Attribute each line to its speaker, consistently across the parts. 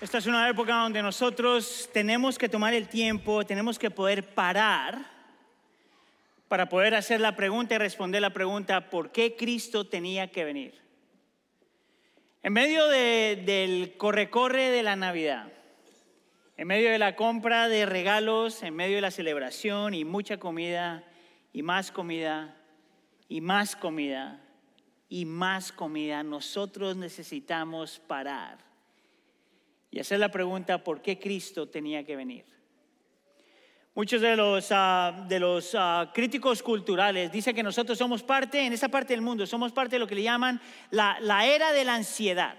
Speaker 1: Esta es una época donde nosotros tenemos que tomar el tiempo, tenemos que poder parar para poder hacer la pregunta y responder la pregunta, ¿por qué Cristo tenía que venir? En medio del corre-corre de la Navidad, en medio de la compra de regalos, en medio de la celebración y mucha comida y más comida y más comida y más comida, nosotros necesitamos parar y hacer la pregunta, ¿por qué Cristo tenía que venir? Muchos de los, ah, de los ah, críticos culturales dicen que nosotros somos parte, en esa parte del mundo, somos parte de lo que le llaman la, la era de la ansiedad.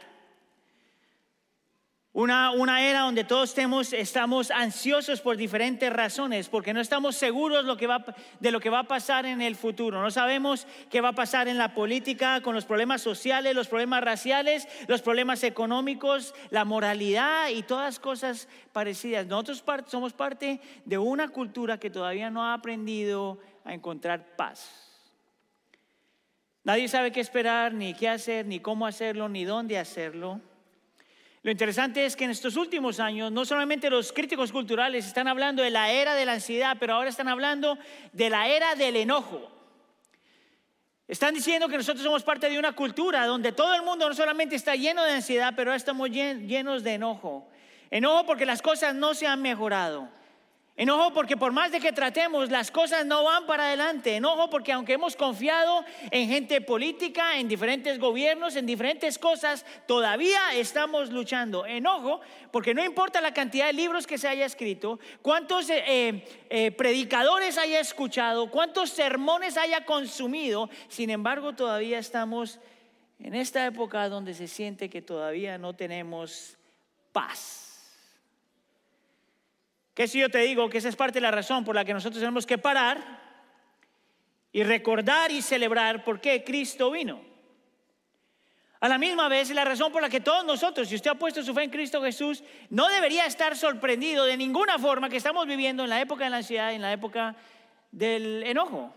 Speaker 1: Una, una, era donde todos estemos, estamos ansiosos por diferentes razones, porque no estamos seguros lo que va, de lo que va a pasar en el futuro. No sabemos qué va a pasar en la política, con los problemas sociales, los problemas raciales, los problemas económicos, la moralidad y todas cosas parecidas. Nosotros somos parte de una cultura que todavía no ha aprendido a encontrar paz. Nadie sabe qué esperar, ni qué hacer, ni cómo hacerlo, ni dónde hacerlo. Lo interesante es que en estos últimos años no solamente los críticos culturales están hablando de la era de la ansiedad, pero ahora están hablando de la era del enojo. Están diciendo que nosotros somos parte de una cultura donde todo el mundo no solamente está lleno de ansiedad, pero ahora estamos llenos de enojo. Enojo porque las cosas no se han mejorado. Enojo porque por más de que tratemos, las cosas no van para adelante. Enojo porque aunque hemos confiado en gente política, en diferentes gobiernos, en diferentes cosas, todavía estamos luchando. Enojo porque no importa la cantidad de libros que se haya escrito, cuántos eh, eh, eh, predicadores haya escuchado, cuántos sermones haya consumido, sin embargo todavía estamos en esta época donde se siente que todavía no tenemos paz. ¿Qué si yo te digo que esa es parte de la razón por la que nosotros tenemos que parar y recordar y celebrar por qué Cristo vino? A la misma vez, la razón por la que todos nosotros, si usted ha puesto su fe en Cristo Jesús, no debería estar sorprendido de ninguna forma que estamos viviendo en la época de la ansiedad, en la época del enojo.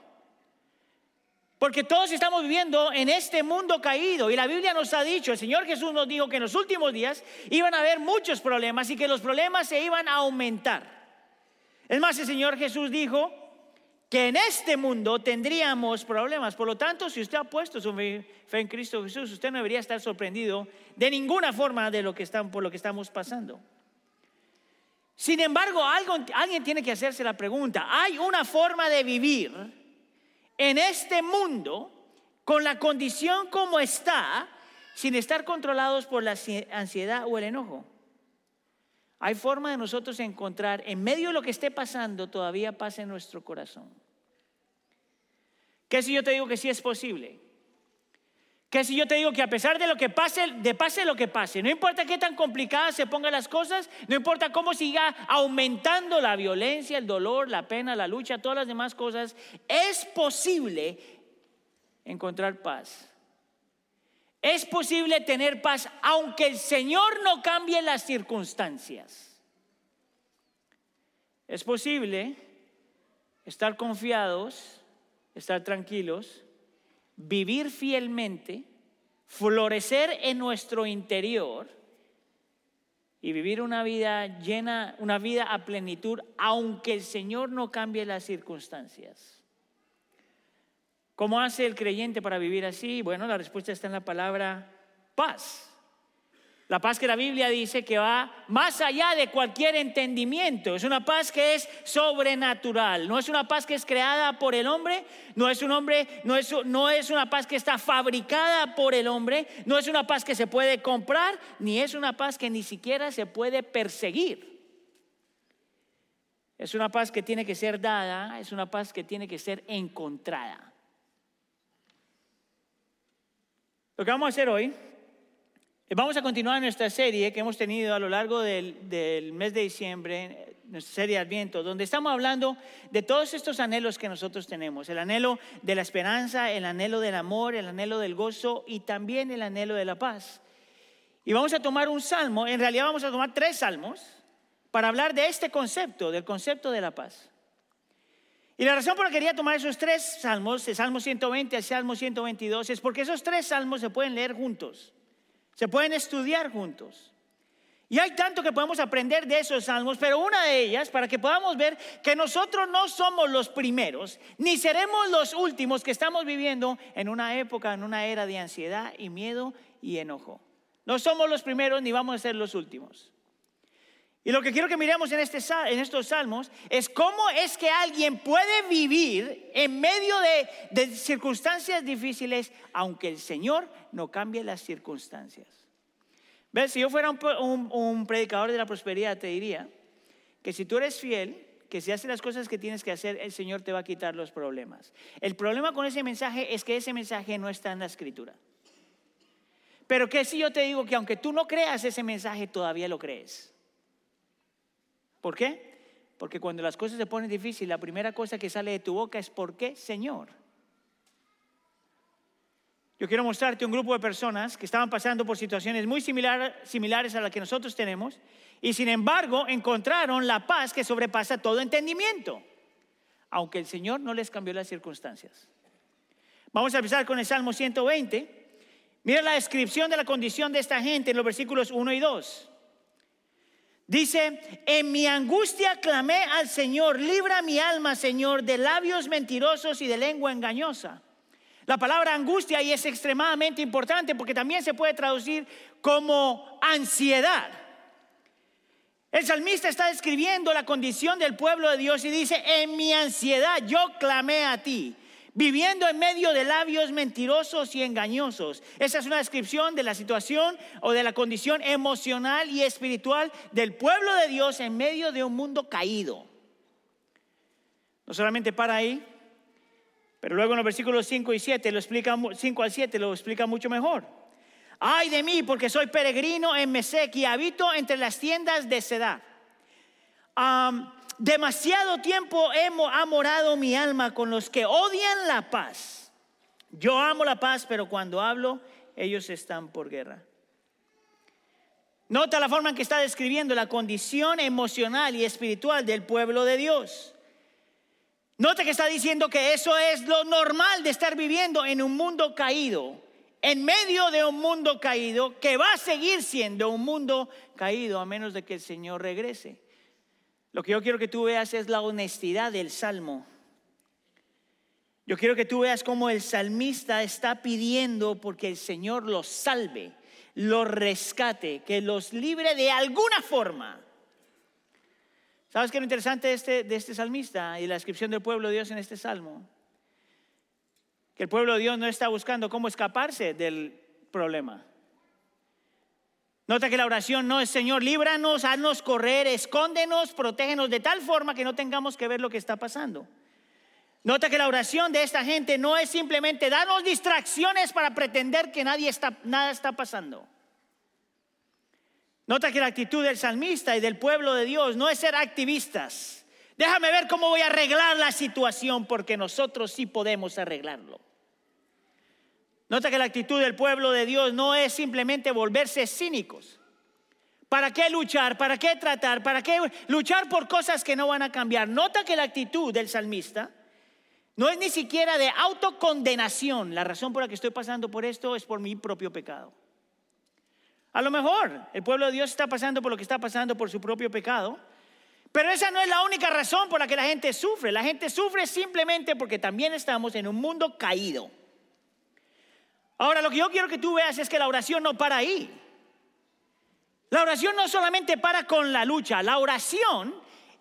Speaker 1: Porque todos estamos viviendo en este mundo caído y la Biblia nos ha dicho, el Señor Jesús nos dijo que en los últimos días iban a haber muchos problemas y que los problemas se iban a aumentar. Es más, el Señor Jesús dijo que en este mundo tendríamos problemas. Por lo tanto, si usted ha puesto su fe en Cristo Jesús, usted no debería estar sorprendido de ninguna forma de lo que están, por lo que estamos pasando. Sin embargo, alguien tiene que hacerse la pregunta, ¿hay una forma de vivir? En este mundo con la condición como está, sin estar controlados por la ansiedad o el enojo. Hay forma de nosotros encontrar, en medio de lo que esté pasando, todavía paz en nuestro corazón. ¿Qué si yo te digo que sí es posible? Que si yo te digo que a pesar de lo que pase, de pase lo que pase, no importa qué tan complicadas se pongan las cosas, no importa cómo siga aumentando la violencia, el dolor, la pena, la lucha, todas las demás cosas, es posible encontrar paz. Es posible tener paz aunque el Señor no cambie las circunstancias. Es posible estar confiados, estar tranquilos vivir fielmente, florecer en nuestro interior y vivir una vida llena, una vida a plenitud, aunque el Señor no cambie las circunstancias. ¿Cómo hace el creyente para vivir así? Bueno, la respuesta está en la palabra paz. La paz que la Biblia dice que va más allá de cualquier entendimiento. Es una paz que es sobrenatural. No es una paz que es creada por el hombre. No es un hombre, no es, no es una paz que está fabricada por el hombre. No es una paz que se puede comprar. Ni es una paz que ni siquiera se puede perseguir. Es una paz que tiene que ser dada. Es una paz que tiene que ser encontrada. Lo que vamos a hacer hoy Vamos a continuar nuestra serie que hemos tenido a lo largo del, mes de diciembre, nuestra serie Adviento, donde estamos hablando de todos estos anhelos que nosotros tenemos, el anhelo de la esperanza, el anhelo del amor, el anhelo del gozo y también el anhelo de la paz. Y vamos a tomar un salmo, en realidad vamos a tomar tres salmos para hablar de este concepto, del concepto de la paz. Y la razón por la que quería tomar esos tres salmos, el Salmo 120 y el Salmo 122, es porque esos tres salmos se pueden leer juntos. Se pueden estudiar juntos. Y hay tanto que podemos aprender de esos salmos, pero una de ellas, para que podamos ver que nosotros no somos los primeros, ni seremos los últimos que estamos viviendo en una época, en una era de ansiedad y miedo y enojo. No somos los primeros ni vamos a ser los últimos. Y lo que quiero que miremos en, este, en estos salmos es cómo es que alguien puede vivir en medio de, circunstancias difíciles, aunque el Señor no cambie las circunstancias. ¿Ves? Si yo fuera un, un predicador de la prosperidad, te diría que si tú eres fiel, que si haces las cosas que tienes que hacer, el Señor te va a quitar los problemas. El problema con ese mensaje es que ese mensaje no está en la escritura. Pero que si yo te digo que aunque tú no creas ese mensaje, todavía lo crees. ¿Por qué? Porque cuando las cosas se ponen difíciles, la primera cosa que sale de tu boca es ¿por qué, Señor? Yo quiero mostrarte un grupo de personas que estaban pasando por situaciones muy similares a las que nosotros tenemos y sin embargo encontraron la paz que sobrepasa todo entendimiento, aunque el Señor no les cambió las circunstancias. Vamos a empezar con el Salmo 120. Mira la descripción de la condición de esta gente en los versículos 1 y 2. Dice, en mi angustia clamé al Señor, libra mi alma, Señor, de labios mentirosos y de lengua engañosa. La palabra angustia ahí es extremadamente importante porque también se puede traducir como ansiedad. El salmista está describiendo la condición del pueblo de Dios y dice, en mi ansiedad yo clamé a ti viviendo en medio de labios mentirosos y engañosos. Esa es una descripción de la situación o de la condición emocional y espiritual del pueblo de Dios en medio de un mundo caído. No solamente para ahí, pero luego en los versículos 5 y 7 lo explica 5 al 7 lo explica mucho mejor. Ay de mí, porque soy peregrino en Mesec y habito entre las tiendas de Sedad demasiado tiempo hemos, ha morado mi alma con los que odian la paz. Yo amo la paz, pero cuando hablo, ellos están por guerra. Nota la forma en que está describiendo la condición emocional y espiritual del pueblo de Dios. Nota que está diciendo que eso es lo normal de estar viviendo en un mundo caído, en medio de un mundo caído, que va a seguir siendo un mundo caído a menos de que el Señor regrese. Lo que yo quiero que tú veas es la honestidad del salmo. Yo quiero que tú veas cómo el salmista está pidiendo porque el Señor los salve, los rescate, que los libre de alguna forma. ¿Sabes qué es lo interesante de este, de este salmista y la descripción del pueblo de Dios en este salmo? Que el pueblo de Dios no está buscando cómo escaparse del problema. Nota que la oración no es Señor, líbranos, haznos correr, escóndenos, protégenos de tal forma que no tengamos que ver lo que está pasando. Nota que la oración de esta gente no es simplemente darnos distracciones para pretender que nadie está, nada está pasando. Nota que la actitud del salmista y del pueblo de Dios no es ser activistas. Déjame ver cómo voy a arreglar la situación porque nosotros sí podemos arreglarlo. Nota que la actitud del pueblo de Dios no es simplemente volverse cínicos. ¿Para qué luchar? ¿Para qué tratar? ¿Para qué luchar por cosas que no van a cambiar? Nota que la actitud del salmista no es ni siquiera de autocondenación. La razón por la que estoy pasando por esto es por mi propio pecado. A lo mejor el pueblo de Dios está pasando por lo que está pasando por su propio pecado, pero esa no es la única razón por la que la gente sufre. La gente sufre simplemente porque también estamos en un mundo caído. Ahora, lo que yo quiero que tú veas es que la oración no para ahí. La oración no solamente para con la lucha, la oración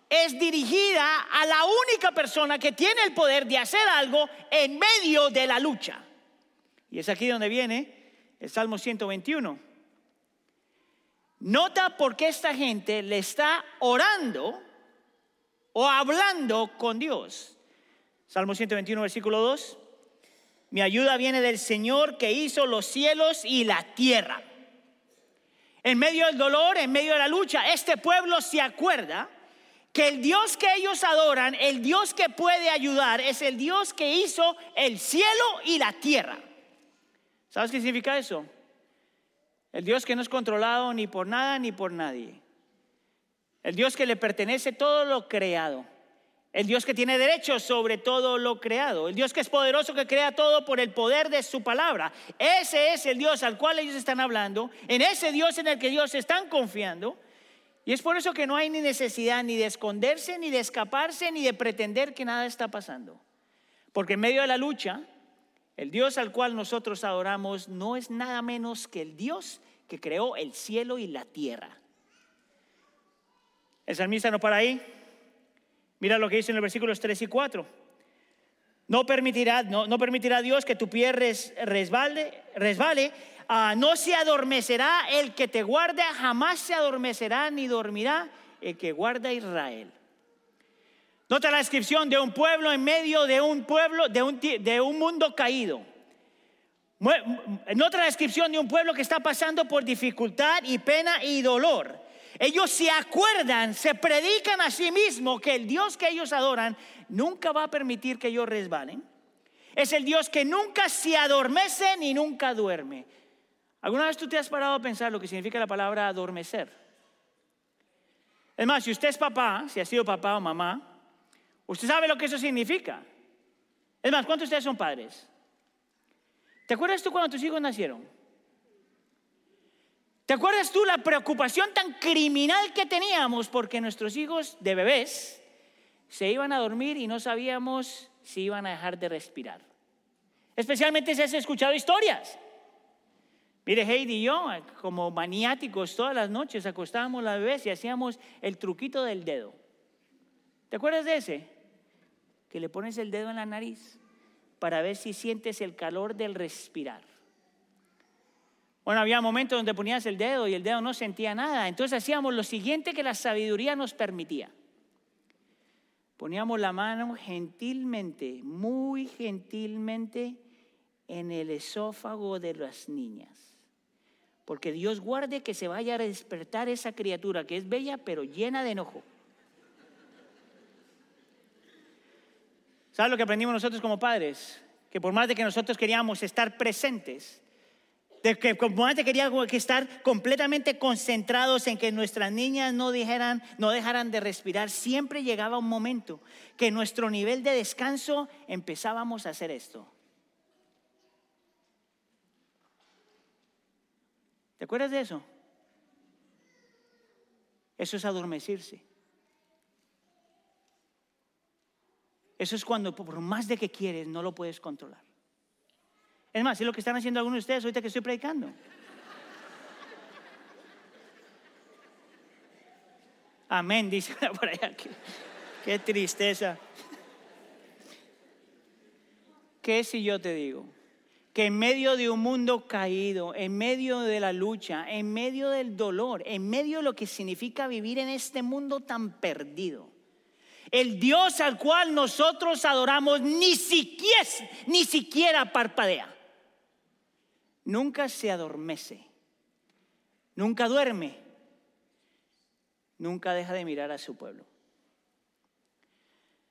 Speaker 1: es dirigida a la única persona que tiene el poder de hacer algo en medio de la lucha. Y es aquí donde viene el Salmo 121. Nota por qué esta gente le está orando o hablando con Dios. Salmo 121, versículo 2. Mi ayuda viene del Señor que hizo los cielos y la tierra. En medio del dolor, en medio de la lucha, este pueblo se acuerda que el Dios que ellos adoran, el Dios que puede ayudar, es el Dios que hizo el cielo y la tierra. ¿Sabes qué significa eso? El Dios que no es controlado ni por nada ni por nadie. El Dios que le pertenece todo lo creado. El Dios que tiene derecho sobre todo lo creado. El Dios que es poderoso, que crea todo por el poder de su palabra. Ese es el Dios al cual ellos están hablando. En ese Dios en el que ellos están confiando. Y es por eso que no hay ni necesidad ni de esconderse, ni de escaparse, ni de pretender que nada está pasando. Porque en medio de la lucha, el Dios al cual nosotros adoramos no es nada menos que el Dios que creó el cielo y la tierra. El salmista no para ahí. Mira lo que dice en los versículos 3 y 4. No permitirá, no, permitirá Dios que tu pie resbale, resbale ah, no se adormecerá el que te guarda, jamás se adormecerá ni dormirá el que guarda Israel. Nota la descripción de un pueblo en medio de un pueblo, de un, de un mundo caído. Nota la descripción de un pueblo que está pasando por dificultad y pena y dolor. Ellos se acuerdan, se predican a sí mismos que el Dios que ellos adoran nunca va a permitir que ellos resbalen. Es el Dios que nunca se adormece ni nunca duerme. ¿Alguna vez tú te has parado a pensar lo que significa la palabra adormecer? Es más, si usted es papá, si ha sido papá o mamá, usted sabe lo que eso significa. Es más, ¿cuántos de ustedes son padres? ¿Te acuerdas tú cuando tus hijos nacieron? ¿Te acuerdas tú la preocupación tan criminal que teníamos porque nuestros hijos de bebés se iban a dormir y no sabíamos si iban a dejar de respirar? Especialmente si has escuchado historias. Mire, Heidi y yo, como maniáticos, todas las noches acostábamos a las bebés y hacíamos el truquito del dedo. ¿Te acuerdas de ese? Que le pones el dedo en la nariz para ver si sientes el calor del respirar. Bueno, había momentos donde ponías el dedo y el dedo no sentía nada. Entonces hacíamos lo siguiente que la sabiduría nos permitía. Poníamos la mano gentilmente, muy gentilmente, en el esófago de las niñas. Porque Dios guarde que se vaya a despertar esa criatura que es bella pero llena de enojo. ¿Sabes lo que aprendimos nosotros como padres? Que por más de que nosotros queríamos estar presentes, de que como antes quería que estar completamente concentrados en que nuestras niñas no dijeran, no dejaran de respirar, siempre llegaba un momento que nuestro nivel de descanso empezábamos a hacer esto. ¿Te acuerdas de eso? Eso es adormecerse. Eso es cuando por más de que quieres no lo puedes controlar. Es más, es lo que están haciendo algunos de ustedes ahorita que estoy predicando. Amén, dice por allá. Qué, qué tristeza. ¿Qué si yo te digo? Que en medio de un mundo caído, en medio de la lucha, en medio del dolor, en medio de lo que significa vivir en este mundo tan perdido, el Dios al cual nosotros adoramos ni siquiera, ni siquiera parpadea nunca se adormece, nunca duerme, nunca deja de mirar a su pueblo.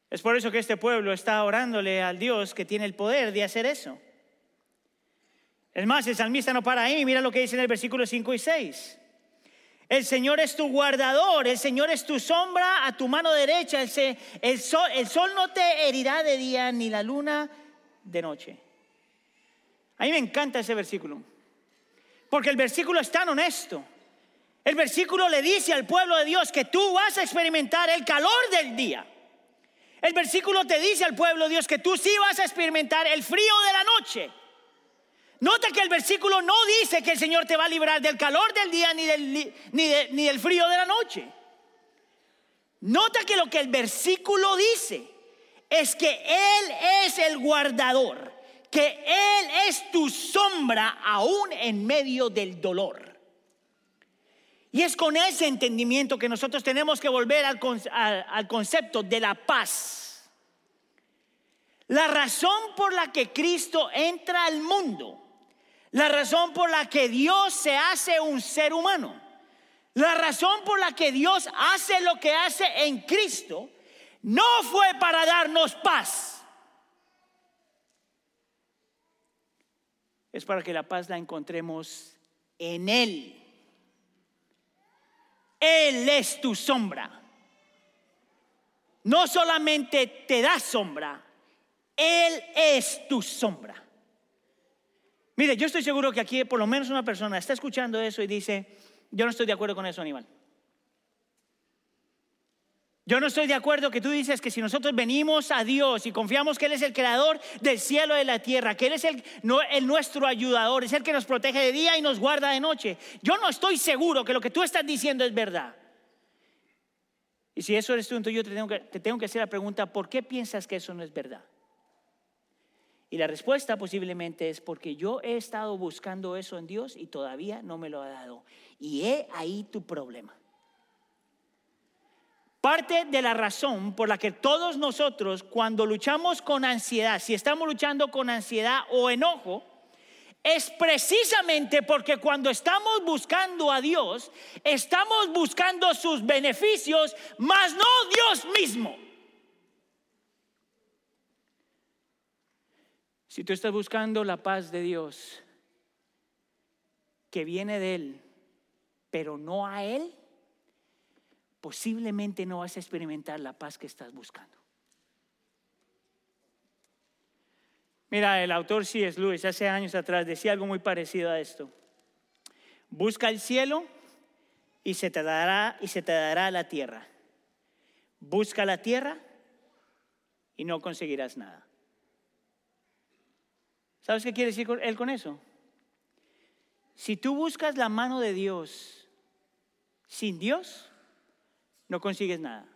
Speaker 1: Es por eso que este pueblo está orándole al Dios que tiene el poder de hacer eso. Es más, el salmista no para ahí, mira lo que dice en el versículo 5 y 6. El Señor es tu guardador, el Señor es tu sombra a tu mano derecha, el, sol, el sol no te herirá de día ni la luna de noche. A mí me encanta ese versículo, porque el versículo es tan honesto. El versículo le dice al pueblo de Dios que tú vas a experimentar el calor del día. El versículo te dice al pueblo de Dios que tú sí vas a experimentar el frío de la noche. Nota que el versículo no dice que el Señor te va a librar del calor del día ni del, ni del frío de la noche. Nota que lo que el versículo dice es que Él es el guardador que Él es tu sombra aún en medio del dolor. Y es con ese entendimiento que nosotros tenemos que volver al, al, concepto de la paz. La razón por la que Cristo entra al mundo, la razón por la que Dios se hace un ser humano, la razón por la que Dios hace lo que hace en Cristo, no fue para darnos paz es para que la paz la encontremos en Él. Él es tu sombra. no solamente te da sombra, Él es tu sombra. Mire, yo estoy seguro que aquí por lo menos una persona está escuchando eso y dice, yo no estoy de acuerdo con eso, Aníbal. Yo no estoy de acuerdo que tú dices que si nosotros venimos a Dios y confiamos que Él es el creador del cielo y de la tierra, que Él es el, nuestro ayudador, es el que nos protege de día y nos guarda de noche. Yo no estoy seguro que lo que tú estás diciendo es verdad. Y si eso eres tú, entonces yo te tengo que, te tengo que hacer la pregunta, ¿por qué piensas que eso no es verdad? Y la respuesta posiblemente es porque yo he estado buscando eso en Dios y todavía no me lo ha dado. Y he ahí tu problema. Parte de la razón por la que todos nosotros cuando luchamos con ansiedad, si estamos luchando con ansiedad o enojo, es precisamente porque cuando estamos buscando a Dios, estamos buscando sus beneficios, mas no Dios mismo. Si tú estás buscando la paz de Dios, que viene de Él, pero no a Él, posiblemente no vas a experimentar la paz que estás buscando. Mira, el autor C.S. Lewis hace años atrás decía algo muy parecido a esto. Busca el cielo y se te dará y se te dará la tierra. Busca la tierra y no conseguirás nada. ¿Sabes qué quiere decir él con eso? Si tú buscas la mano de Dios sin Dios, no consigues nada.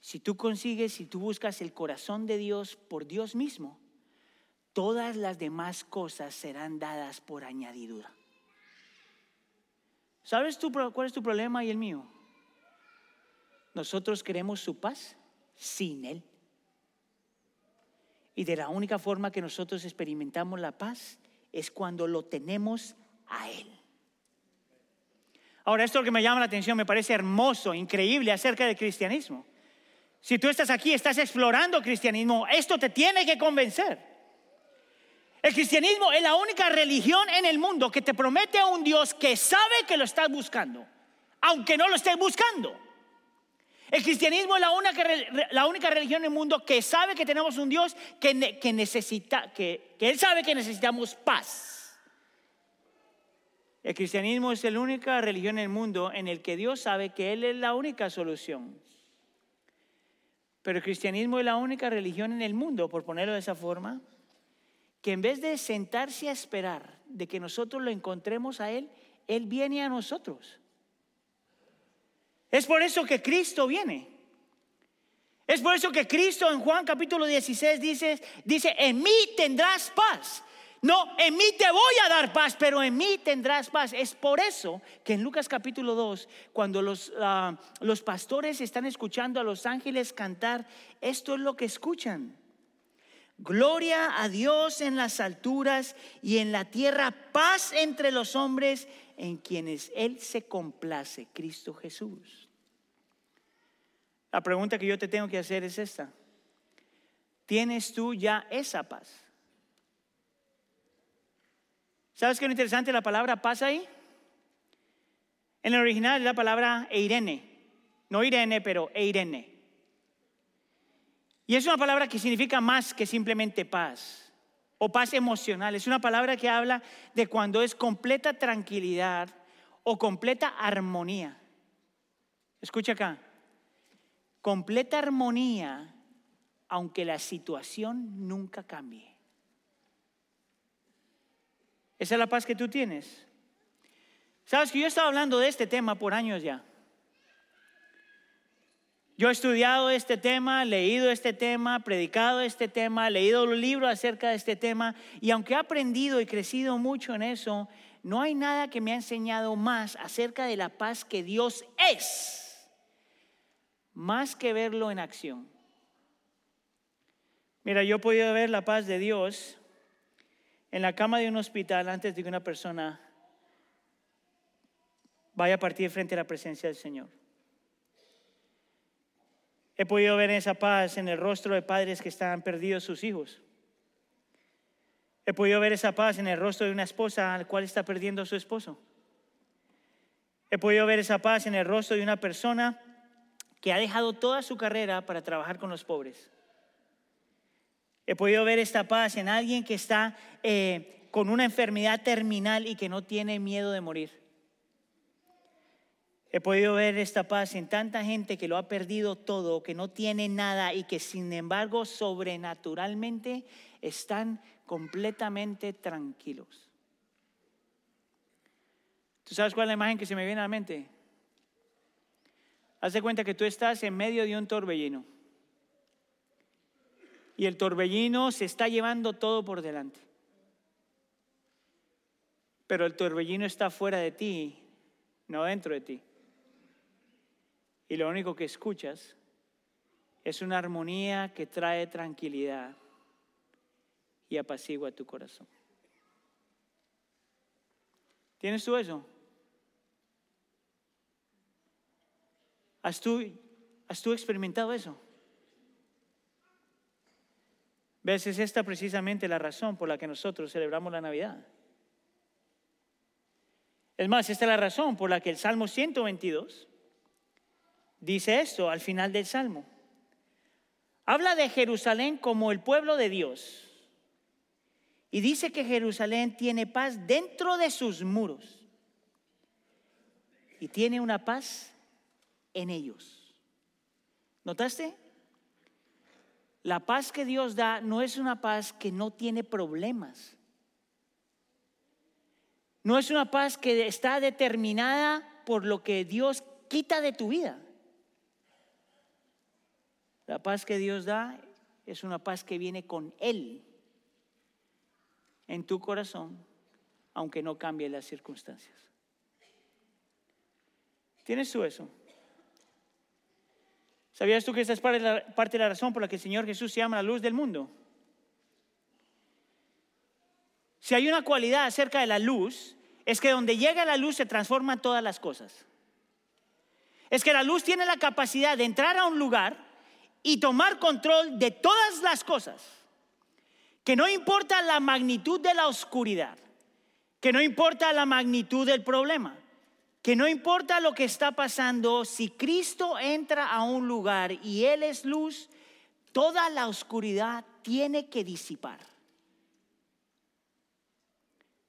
Speaker 1: Si tú consigues, si tú buscas el corazón de Dios por Dios mismo, todas las demás cosas serán dadas por añadidura. ¿Sabes cuál es tu problema y el mío? Nosotros queremos su paz sin Él. Y de la única forma que nosotros experimentamos la paz es cuando lo tenemos a Él. Ahora, esto es lo que me llama la atención, me parece hermoso, increíble acerca del cristianismo. Si tú estás aquí, estás explorando cristianismo, esto te tiene que convencer. El cristianismo es la única religión en el mundo que te promete a un Dios que sabe que lo estás buscando, aunque no lo estés buscando. El cristianismo es la única, la única religión en el mundo que sabe que tenemos un Dios que, que necesita, que, que Él sabe que necesitamos paz. El cristianismo es la única religión en el mundo en el que Dios sabe que Él es la única solución. Pero el cristianismo es la única religión en el mundo, por ponerlo de esa forma, que en vez de sentarse a esperar de que nosotros lo encontremos a Él, Él viene a nosotros. Es por eso que Cristo viene. Es por eso que Cristo en Juan capítulo 16 dice, dice, en mí tendrás paz. No, en mí te voy a dar paz, pero en mí tendrás paz. Es por eso que en Lucas capítulo 2, cuando los, ah, los pastores están escuchando a los ángeles cantar, esto es lo que escuchan. Gloria a Dios en las alturas y en la tierra paz entre los hombres en quienes Él se complace, Cristo Jesús. La pregunta que yo te tengo que hacer es esta. ¿Tienes tú ya esa paz? ¿Sabes qué es lo interesante la palabra paz ahí? En el original es la palabra eirene. No Irene, pero eirene. Y es una palabra que significa más que simplemente paz o paz emocional. Es una palabra que habla de cuando es completa tranquilidad o completa armonía. Escucha acá. Completa armonía aunque la situación nunca cambie. Esa es la paz que tú tienes. Sabes que yo he estado hablando de este tema por años ya. Yo he estudiado este tema, leído este tema, predicado este tema, leído los libros acerca de este tema y aunque he aprendido y crecido mucho en eso, no hay nada que me ha enseñado más acerca de la paz que Dios es, más que verlo en acción. Mira, yo he podido ver la paz de Dios en la cama de un hospital antes de que una persona vaya a partir frente a la presencia del Señor. He podido ver esa paz en el rostro de padres que están perdidos sus hijos. He podido ver esa paz en el rostro de una esposa al cual está perdiendo a su esposo. He podido ver esa paz en el rostro de una persona que ha dejado toda su carrera para trabajar con los pobres. He podido ver esta paz en alguien que está eh, con una enfermedad terminal y que no tiene miedo de morir. He podido ver esta paz en tanta gente que lo ha perdido todo, que no tiene nada y que sin embargo sobrenaturalmente están completamente tranquilos. ¿Tú sabes cuál es la imagen que se me viene a la mente? Haz de cuenta que tú estás en medio de un torbellino. Y el torbellino se está llevando todo por delante. Pero el torbellino está fuera de ti, no dentro de ti. Y lo único que escuchas es una armonía que trae tranquilidad y apacigua tu corazón. ¿Tienes tú eso? ¿Has tú, ¿Has tú experimentado eso? ¿Ves? Es esta precisamente la razón por la que nosotros celebramos la Navidad. Es más, esta es la razón por la que el Salmo 122 dice esto al final del Salmo. Habla de Jerusalén como el pueblo de Dios. Y dice que Jerusalén tiene paz dentro de sus muros. Y tiene una paz en ellos. ¿Notaste? La paz que Dios da no es una paz que no tiene problemas. No es una paz que está determinada por lo que Dios quita de tu vida. La paz que Dios da es una paz que viene con Él en tu corazón, aunque no cambie las circunstancias. ¿Tienes tú eso? ¿Sabías tú que esta es parte de, la, razón por la que el Señor Jesús se llama la luz del mundo? Si hay una cualidad acerca de la luz, es que donde llega la luz se transforman todas las cosas. Es que la luz tiene la capacidad de entrar a un lugar y tomar control de todas las cosas. Que no importa la magnitud de la oscuridad, que no importa la magnitud del problema, que no importa lo que está pasando, si Cristo entra a un lugar y Él es luz, toda la oscuridad tiene que disipar.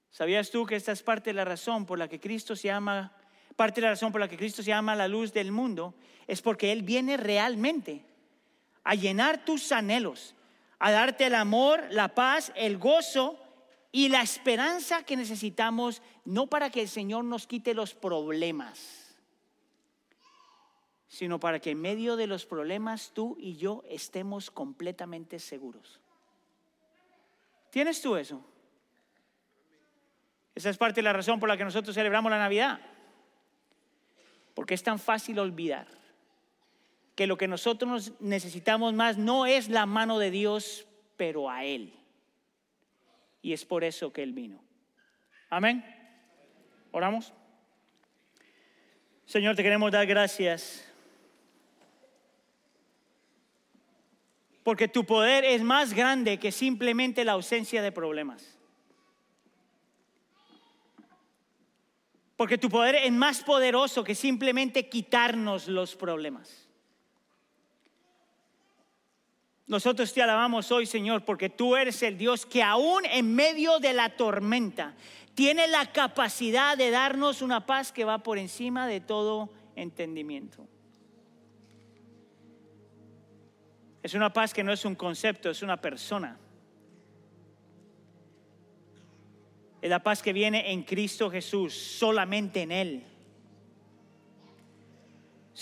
Speaker 1: ¿Sabías tú que esta es parte de la razón por la que Cristo se llama, parte de la razón por la que Cristo se llama la luz del mundo? Es porque Él viene realmente a llenar tus anhelos, a darte el amor, la paz, el gozo y la esperanza que necesitamos, no para que el Señor nos quite los problemas, sino para que en medio de los problemas tú y yo estemos completamente seguros. ¿Tienes tú eso? Esa es parte de la razón por la que nosotros celebramos la Navidad. Porque es tan fácil olvidar que lo que nosotros necesitamos más no es la mano de Dios, pero a Él y es por eso que Él vino. Amén. Oramos. Señor, te queremos dar gracias. Porque tu poder es más grande que simplemente la ausencia de problemas. Porque tu poder es más poderoso que simplemente quitarnos los problemas. Nosotros te alabamos hoy, Señor, porque tú eres el Dios que aún en medio de la tormenta tiene la capacidad de darnos una paz que va por encima de todo entendimiento. Es una paz que no es un concepto, es una persona. Es la paz que viene en Cristo Jesús, solamente en Él.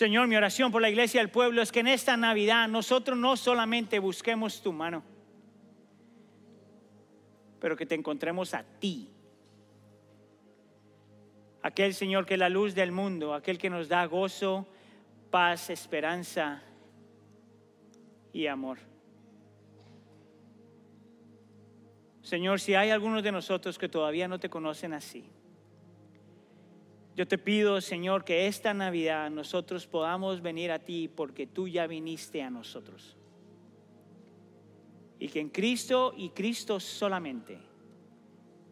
Speaker 1: Señor, mi oración por la iglesia del pueblo es que en esta Navidad nosotros no solamente busquemos tu mano, pero que te encontremos a ti. Aquel Señor que es la luz del mundo, aquel que nos da gozo, paz, esperanza y amor. Señor, si hay algunos de nosotros que todavía no te conocen así, yo te pido, Señor, que esta Navidad nosotros podamos venir a ti porque tú ya viniste a nosotros. Y que en Cristo y Cristo solamente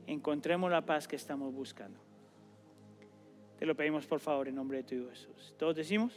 Speaker 1: encontremos la paz que estamos buscando. Te lo pedimos por favor en nombre de tu Hijo Jesús. Todos decimos.